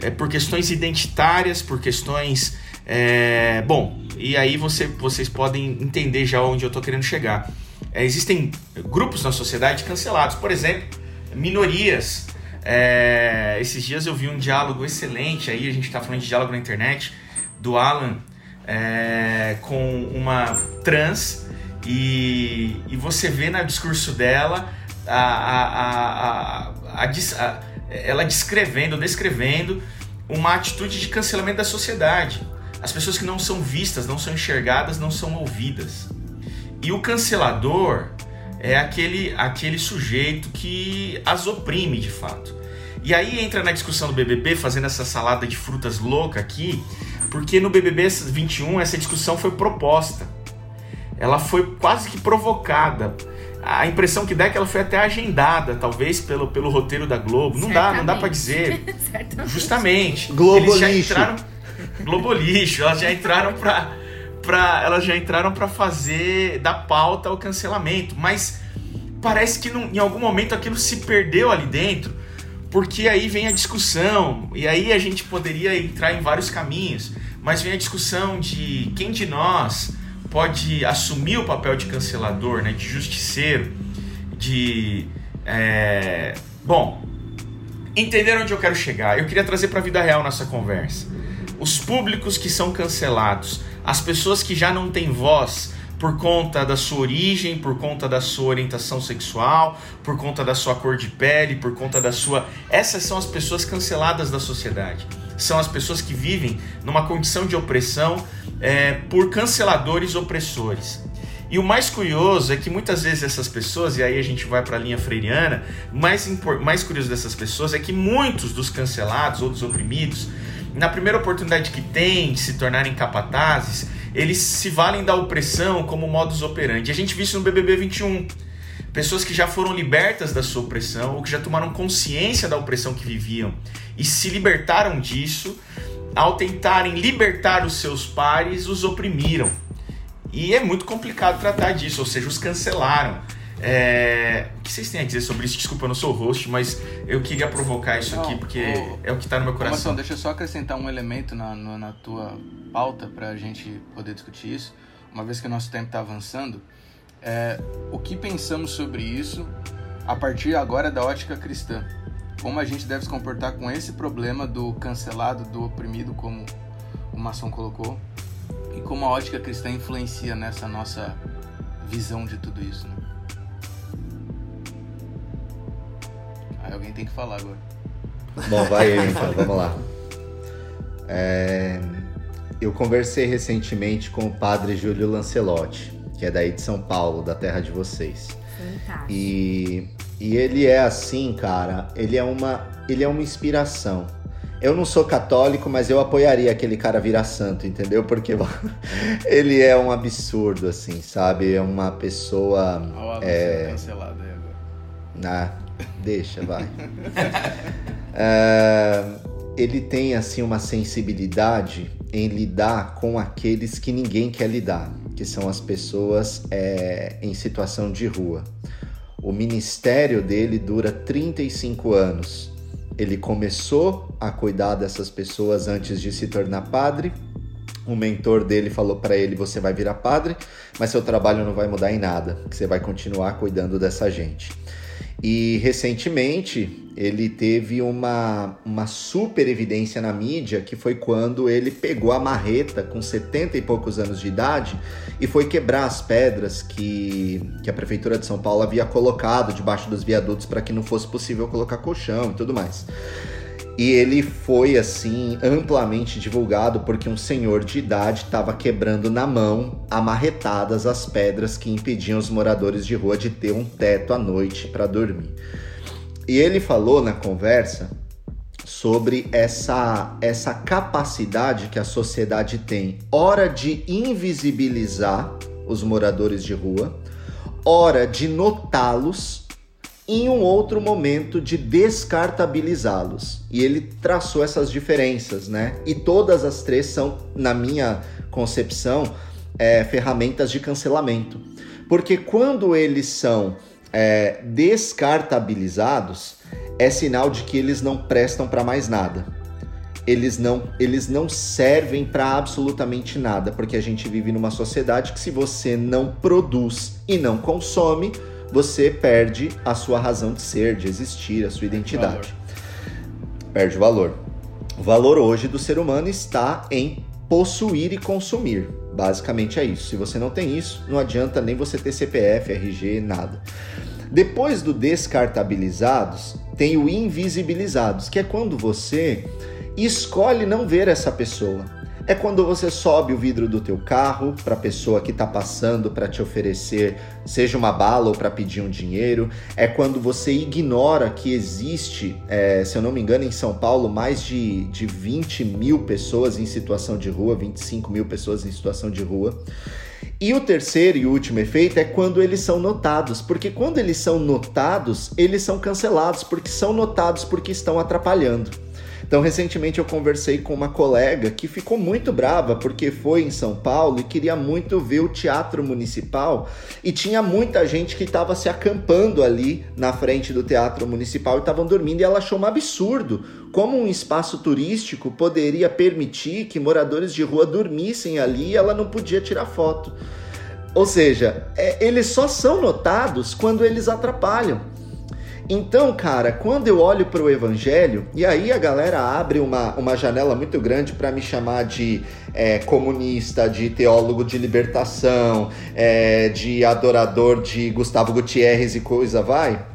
Speaker 2: é, por questões identitárias, por questões. É, bom, e aí você, vocês podem entender já onde eu estou querendo chegar. É, existem grupos na sociedade cancelados, por exemplo, minorias é, esses dias eu vi um diálogo excelente aí, a gente está falando de diálogo na internet, do Alan é, com uma trans e, e você vê no discurso dela a, a, a, a, ela descrevendo, descrevendo uma atitude de cancelamento da sociedade. As pessoas que não são vistas, não são enxergadas, não são ouvidas. E o cancelador, é aquele, aquele sujeito que as oprime de fato. E aí entra na discussão do BBB, fazendo essa salada de frutas louca aqui, porque no BBB 21 essa discussão foi proposta. Ela foi quase que provocada. a impressão que dá é que ela foi até agendada, talvez pelo, pelo roteiro da Globo. Não Certamente. dá, não dá para dizer. Justamente.
Speaker 5: Globo eles já entraram
Speaker 2: Globo lixo, elas já entraram para elas já entraram para fazer da pauta o cancelamento, mas parece que em algum momento aquilo se perdeu ali dentro, porque aí vem a discussão e aí a gente poderia entrar em vários caminhos, mas vem a discussão de quem de nós pode assumir o papel de cancelador, né, de justiceiro, de é... bom, entenderam onde eu quero chegar? Eu queria trazer para a vida real nossa conversa. Os públicos que são cancelados, as pessoas que já não têm voz por conta da sua origem, por conta da sua orientação sexual, por conta da sua cor de pele, por conta da sua. Essas são as pessoas canceladas da sociedade. São as pessoas que vivem numa condição de opressão é, por canceladores opressores. E o mais curioso é que muitas vezes essas pessoas, e aí a gente vai para a linha freiriana, mais, mais curioso dessas pessoas é que muitos dos cancelados ou dos oprimidos na primeira oportunidade que tem de se tornarem capatazes, eles se valem da opressão como modus operandi. A gente viu isso no BBB 21. Pessoas que já foram libertas da sua opressão, ou que já tomaram consciência da opressão que viviam e se libertaram disso, ao tentarem libertar os seus pares, os oprimiram. E é muito complicado tratar disso, ou seja, os cancelaram. É... O que vocês têm a dizer sobre isso? Desculpa, eu não sou host, mas eu queria provocar isso não, aqui porque o... é o que está no meu coração.
Speaker 1: deixa eu só acrescentar um elemento na, no, na tua pauta para a gente poder discutir isso, uma vez que o nosso tempo está avançando. É, o que pensamos sobre isso a partir agora da ótica cristã? Como a gente deve se comportar com esse problema do cancelado, do oprimido, como o maçom colocou, e como a ótica cristã influencia nessa nossa visão de tudo isso, né? Alguém tem que falar agora.
Speaker 5: Bom, vai eu então, vamos lá. É, eu conversei recentemente com o padre Júlio Lancelotti, que é daí de São Paulo, da terra de vocês. Fantástico. E, e ele é assim, cara, ele é uma, ele é uma inspiração. Eu não sou católico, mas eu apoiaria aquele cara virar santo, entendeu? Porque ele é um absurdo, assim, sabe? É uma pessoa.
Speaker 1: Olha é... cancelado aí agora.
Speaker 5: Ah, Deixa, vai. é, ele tem assim uma sensibilidade em lidar com aqueles que ninguém quer lidar, que são as pessoas é, em situação de rua. O ministério dele dura 35 anos. Ele começou a cuidar dessas pessoas antes de se tornar padre. O mentor dele falou para ele: Você vai virar padre, mas seu trabalho não vai mudar em nada, você vai continuar cuidando dessa gente. E recentemente ele teve uma, uma super evidência na mídia que foi quando ele pegou a marreta com 70 e poucos anos de idade e foi quebrar as pedras que, que a Prefeitura de São Paulo havia colocado debaixo dos viadutos para que não fosse possível colocar colchão e tudo mais. E ele foi assim amplamente divulgado porque um senhor de idade estava quebrando na mão, amarretadas as pedras que impediam os moradores de rua de ter um teto à noite para dormir. E ele falou na conversa sobre essa, essa capacidade que a sociedade tem, ora de invisibilizar os moradores de rua, ora de notá-los em um outro momento de descartabilizá-los. E ele traçou essas diferenças, né? E todas as três são, na minha concepção, é, ferramentas de cancelamento. Porque quando eles são é, descartabilizados, é sinal de que eles não prestam para mais nada. Eles não, eles não servem para absolutamente nada, porque a gente vive numa sociedade que se você não produz e não consome, você perde a sua razão de ser, de existir, a sua identidade. Valor. Perde valor. O valor hoje do ser humano está em possuir e consumir. Basicamente é isso. Se você não tem isso, não adianta nem você ter CPF, RG, nada. Depois do descartabilizados, tem o invisibilizados, que é quando você escolhe não ver essa pessoa é quando você sobe o vidro do teu carro para a pessoa que está passando para te oferecer, seja uma bala ou para pedir um dinheiro. É quando você ignora que existe, é, se eu não me engano, em São Paulo, mais de, de 20 mil pessoas em situação de rua, 25 mil pessoas em situação de rua. E o terceiro e último efeito é quando eles são notados, porque quando eles são notados, eles são cancelados, porque são notados porque estão atrapalhando. Então, recentemente eu conversei com uma colega que ficou muito brava porque foi em São Paulo e queria muito ver o teatro municipal e tinha muita gente que estava se acampando ali na frente do teatro municipal e estavam dormindo e ela achou um absurdo como um espaço turístico poderia permitir que moradores de rua dormissem ali e ela não podia tirar foto. Ou seja, é, eles só são notados quando eles atrapalham. Então, cara, quando eu olho para o evangelho, e aí a galera abre uma, uma janela muito grande para me chamar de é, comunista, de teólogo de libertação, é, de adorador de Gustavo Gutierrez e coisa vai.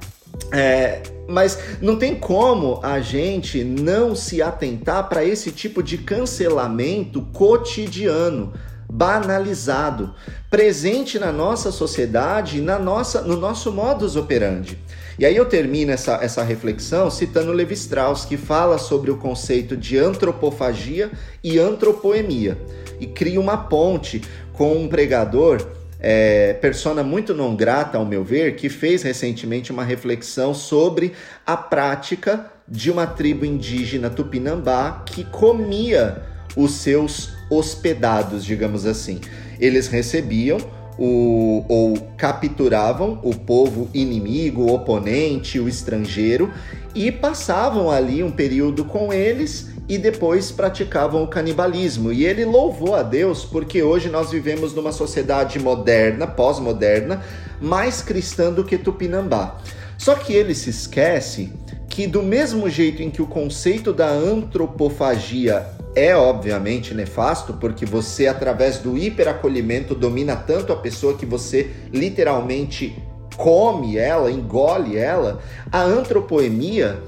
Speaker 5: É, mas não tem como a gente não se atentar para esse tipo de cancelamento cotidiano, banalizado, presente na nossa sociedade, na nossa, no nosso modus operandi. E aí eu termino essa, essa reflexão citando Levi Strauss, que fala sobre o conceito de antropofagia e antropoemia, e cria uma ponte com um pregador é, persona muito não grata, ao meu ver, que fez recentemente uma reflexão sobre a prática de uma tribo indígena tupinambá que comia os seus hospedados, digamos assim. Eles recebiam o, ou capturavam o povo inimigo, o oponente, o estrangeiro e passavam ali um período com eles e depois praticavam o canibalismo. E ele louvou a Deus porque hoje nós vivemos numa sociedade moderna, pós-moderna, mais cristã do que Tupinambá. Só que ele se esquece que, do mesmo jeito em que o conceito da antropofagia é obviamente nefasto, porque você, através do hiperacolhimento, domina tanto a pessoa que você literalmente come ela, engole ela. A antropoemia,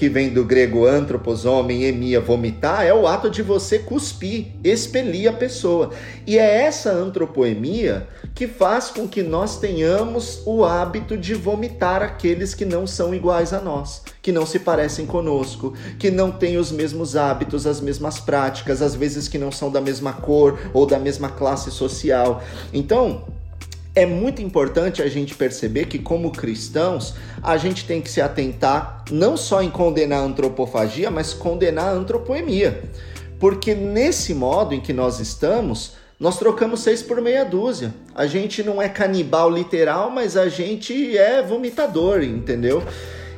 Speaker 5: que vem do grego antropos, homem, emia, vomitar, é o ato de você cuspir, expelir a pessoa. E é essa antropoemia que faz com que nós tenhamos o hábito de vomitar aqueles que não são iguais a nós, que não se parecem conosco, que não têm os mesmos hábitos, as mesmas práticas, às vezes que não são da mesma cor ou da mesma classe social. Então, é muito importante a gente perceber que, como cristãos, a gente tem que se atentar não só em condenar a antropofagia, mas condenar a antropoemia. Porque nesse modo em que nós estamos, nós trocamos seis por meia dúzia. A gente não é canibal literal, mas a gente é vomitador, entendeu?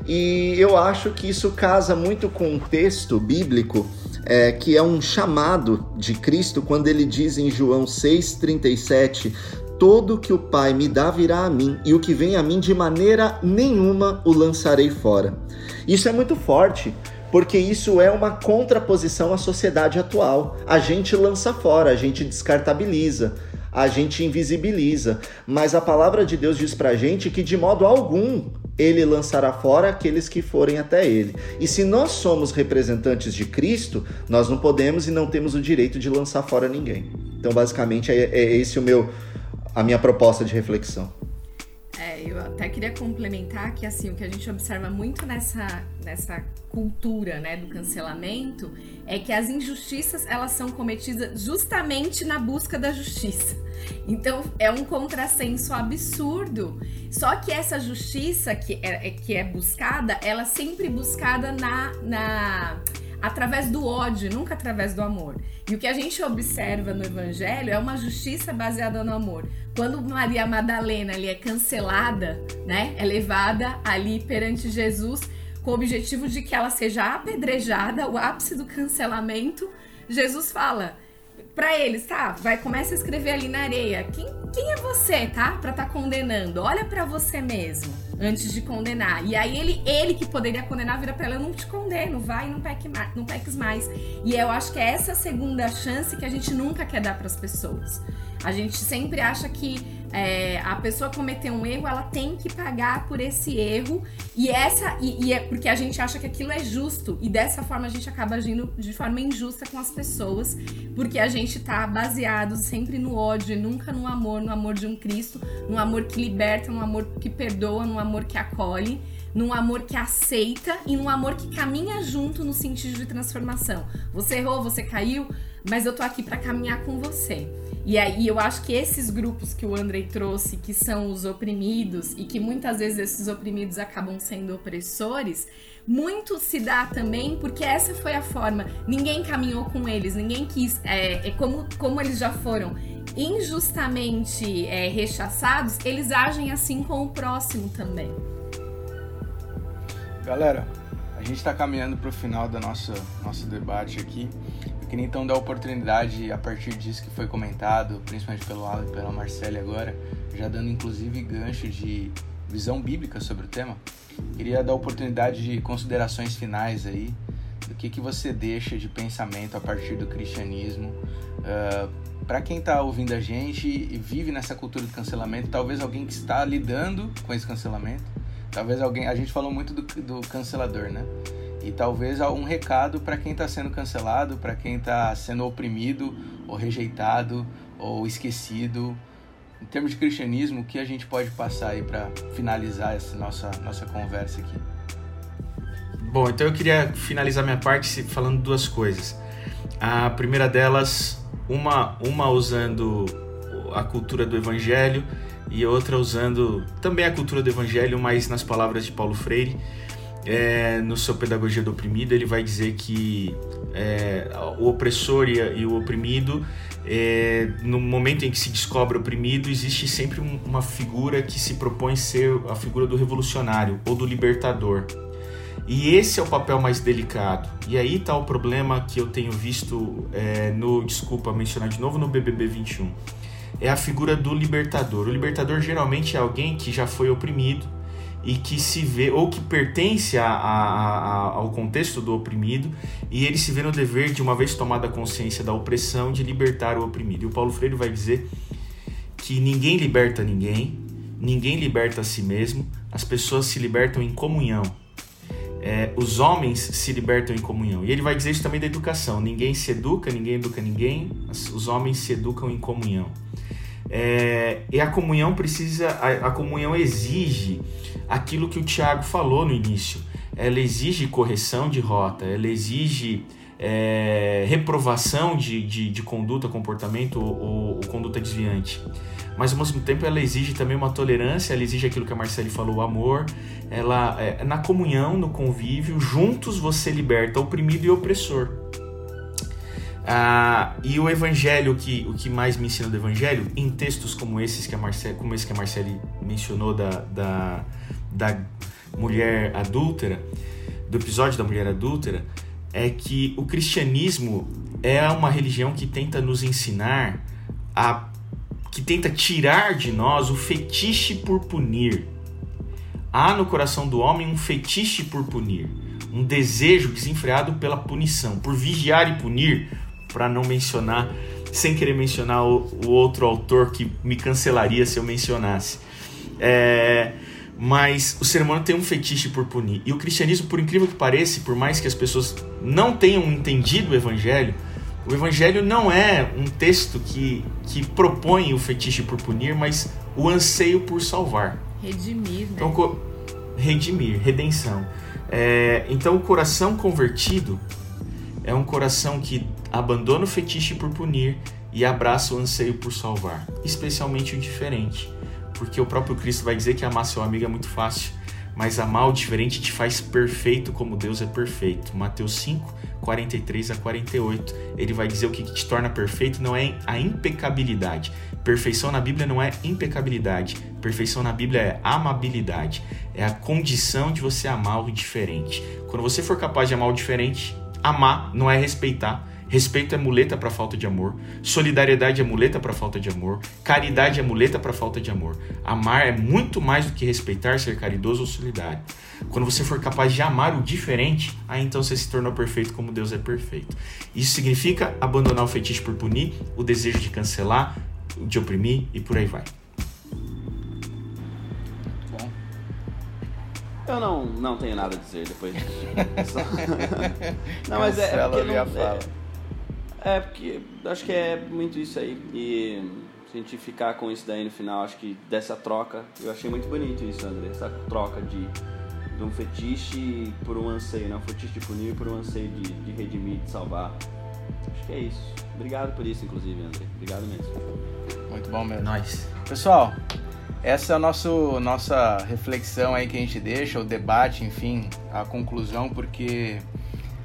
Speaker 5: E eu acho que isso casa muito com um texto bíblico é, que é um chamado de Cristo quando ele diz em João 6,37: Todo que o Pai me dá virá a mim, e o que vem a mim de maneira nenhuma o lançarei fora. Isso é muito forte, porque isso é uma contraposição à sociedade atual. A gente lança fora, a gente descartabiliza, a gente invisibiliza, mas a palavra de Deus diz pra gente que de modo algum ele lançará fora aqueles que forem até ele. E se nós somos representantes de Cristo, nós não podemos e não temos o direito de lançar fora ninguém. Então, basicamente, é, é esse o meu, a minha proposta de reflexão.
Speaker 6: É, eu até queria complementar que assim, o que a gente observa muito nessa, nessa cultura, né, do cancelamento é que as injustiças, elas são cometidas justamente na busca da justiça. Então, é um contrassenso absurdo. Só que essa justiça que é, é que é buscada, ela é sempre buscada na, na através do ódio, nunca através do amor. E o que a gente observa no Evangelho é uma justiça baseada no amor. Quando Maria Madalena ali é cancelada, né, é levada ali perante Jesus com o objetivo de que ela seja apedrejada, o ápice do cancelamento, Jesus fala: para eles, tá? Vai começa a escrever ali na areia. Quem, quem é você, tá? Para estar tá condenando. Olha para você mesmo antes de condenar. E aí ele, ele que poderia condenar vira para ela, eu não te condeno, vai, não peque mais, não peques mais. E eu acho que é essa segunda chance que a gente nunca quer dar para as pessoas. A gente sempre acha que é, a pessoa cometeu um erro, ela tem que pagar por esse erro. E essa e, e, é porque a gente acha que aquilo é justo. E dessa forma a gente acaba agindo de forma injusta com as pessoas, porque a gente tá baseado sempre no ódio e nunca no amor, no amor de um Cristo, no amor que liberta, no amor que perdoa, no amor que acolhe. Num amor que aceita e num amor que caminha junto no sentido de transformação. Você errou, você caiu, mas eu tô aqui para caminhar com você. E aí eu acho que esses grupos que o Andrei trouxe, que são os oprimidos, e que muitas vezes esses oprimidos acabam sendo opressores, muito se dá também porque essa foi a forma. Ninguém caminhou com eles, ninguém quis. É, é como, como eles já foram injustamente é, rechaçados, eles agem assim com o próximo também.
Speaker 1: Galera, a gente está caminhando para o final do nosso, nosso debate aqui. Queria então dar a oportunidade, a partir disso que foi comentado, principalmente pelo Alan e pela Marcele agora, já dando inclusive gancho de visão bíblica sobre o tema, queria dar a oportunidade de considerações finais aí, do que, que você deixa de pensamento a partir do cristianismo. Uh, ah, para quem está ouvindo a gente e vive nessa cultura de cancelamento, talvez alguém que está lidando com esse cancelamento, talvez alguém. A gente falou muito do, do cancelador, né? E talvez um recado para quem está sendo cancelado, para quem está sendo oprimido, ou rejeitado, ou esquecido. Em termos de cristianismo, o que a gente pode passar aí para finalizar essa nossa, nossa conversa aqui?
Speaker 2: Bom, então eu queria finalizar minha parte falando duas coisas. A primeira delas, uma, uma usando a cultura do evangelho e outra usando também a cultura do evangelho, mas nas palavras de Paulo Freire. É, no seu Pedagogia do Oprimido, ele vai dizer que é, o opressor e, e o oprimido, é, no momento em que se descobre oprimido, existe sempre um, uma figura que se propõe ser a figura do revolucionário ou do libertador. E esse é o papel mais delicado. E aí está o problema que eu tenho visto é, no, desculpa mencionar de novo, no BBB 21. É a figura do libertador. O libertador geralmente é alguém que já foi oprimido e que se vê, ou que pertence a, a, a, ao contexto do oprimido, e ele se vê no dever, de uma vez tomada consciência da opressão, de libertar o oprimido. E o Paulo Freire vai dizer que ninguém liberta ninguém, ninguém liberta a si mesmo, as pessoas se libertam em comunhão é, os homens se libertam em comunhão. E ele vai dizer isso também da educação: ninguém se educa, ninguém educa ninguém, os homens se educam em comunhão. É, e a comunhão precisa, a, a, comunhão exige aquilo que o Tiago falou no início. Ela exige correção de rota, ela exige é, reprovação de, de, de, conduta, comportamento ou, ou conduta desviante mas ao mesmo tempo ela exige também uma tolerância, ela exige aquilo que a Marcele falou, o amor, ela é, na comunhão, no convívio, juntos você liberta oprimido e opressor. Ah, e o evangelho, que, o que mais me ensina do evangelho, em textos como esses que a Marcele, como esse que a Marcele mencionou da, da, da mulher adúltera, do episódio da mulher adúltera, é que o cristianismo é uma religião que tenta nos ensinar a que tenta tirar de nós o fetiche por punir. Há no coração do homem um fetiche por punir, um desejo desenfreado pela punição, por vigiar e punir, para não mencionar, sem querer mencionar o, o, outro autor que me cancelaria se eu mencionasse. É, mas o ser humano tem um fetiche por punir. E o cristianismo, por incrível que pareça, por mais que as pessoas não tenham entendido o evangelho, o Evangelho não é um texto que, que propõe o fetiche por punir, mas o anseio por salvar.
Speaker 6: Redimir, né?
Speaker 2: Então, redimir, redenção. É, então, o coração convertido é um coração que abandona o fetiche por punir e abraça o anseio por salvar, especialmente o diferente. Porque o próprio Cristo vai dizer que amar seu amigo é muito fácil, mas amar o diferente te faz perfeito como Deus é perfeito. Mateus 5, 43 a 48. Ele vai dizer o que te torna perfeito não é a impecabilidade. Perfeição na Bíblia não é impecabilidade. Perfeição na Bíblia é amabilidade. É a condição de você amar o diferente. Quando você for capaz de amar o diferente, amar não é respeitar, Respeito é muleta para falta de amor. Solidariedade é muleta para falta de amor. Caridade é muleta para falta de amor. Amar é muito mais do que respeitar, ser caridoso ou solidário. Quando você for capaz de amar o diferente, aí então você se tornou perfeito como Deus é perfeito. Isso significa abandonar o fetiche por punir, o desejo de cancelar, de oprimir e por aí vai.
Speaker 3: Eu não, não tenho nada a dizer depois disso. não, mas é, é porque não, é, é, porque acho que é muito isso aí. E se a gente ficar com isso daí no final, acho que dessa troca, eu achei muito bonito isso, André. Essa troca de, de um fetiche por um anseio, né? Um fetiche de punir por um anseio de, de redimir, de salvar. Acho que é isso. Obrigado por isso, inclusive, André. Obrigado mesmo.
Speaker 1: Muito bom mesmo.
Speaker 2: Nós.
Speaker 1: Pessoal, essa é a nosso, nossa reflexão aí que a gente deixa, o debate, enfim, a conclusão, porque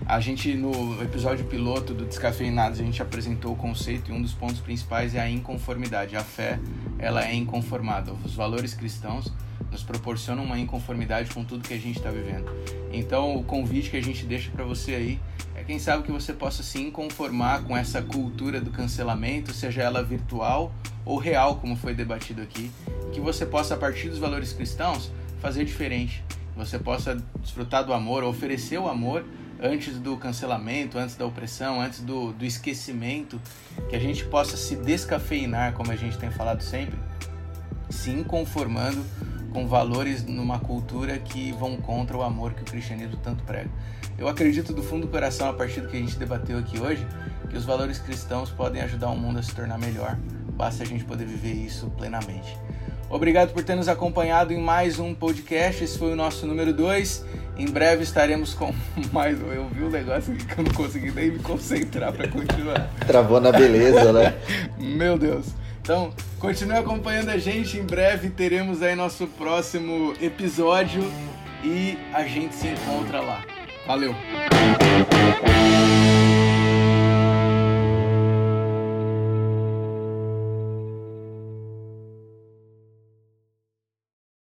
Speaker 1: a gente, no episódio piloto do Descafeinados, a gente apresentou o conceito e um dos pontos principais é a inconformidade. A fé, ela é inconformada. Os valores cristãos nos proporcionam uma inconformidade com tudo que a gente está vivendo. Então, o convite que a gente deixa para você aí é quem sabe que você possa se inconformar com essa cultura do cancelamento, seja ela virtual ou real, como foi debatido aqui, que você possa, a partir dos valores cristãos, fazer diferente. Você possa desfrutar do amor, oferecer o amor antes do cancelamento, antes da opressão, antes do, do esquecimento, que a gente possa se descafeinar, como a gente tem falado sempre, se inconformando com valores numa cultura que vão contra o amor que o cristianismo tanto prega. Eu acredito do fundo do coração, a partir do que a gente debateu aqui hoje, que os valores cristãos podem ajudar o mundo a se tornar melhor, basta a gente poder viver isso plenamente. Obrigado por ter nos acompanhado em mais um podcast. Esse foi o nosso número 2. Em breve estaremos com mais. Eu vi um negócio que eu não consegui nem me concentrar para continuar.
Speaker 5: Travou na beleza, né?
Speaker 1: Meu Deus. Então, continue acompanhando a gente. Em breve teremos aí nosso próximo episódio e a gente se encontra lá. Valeu!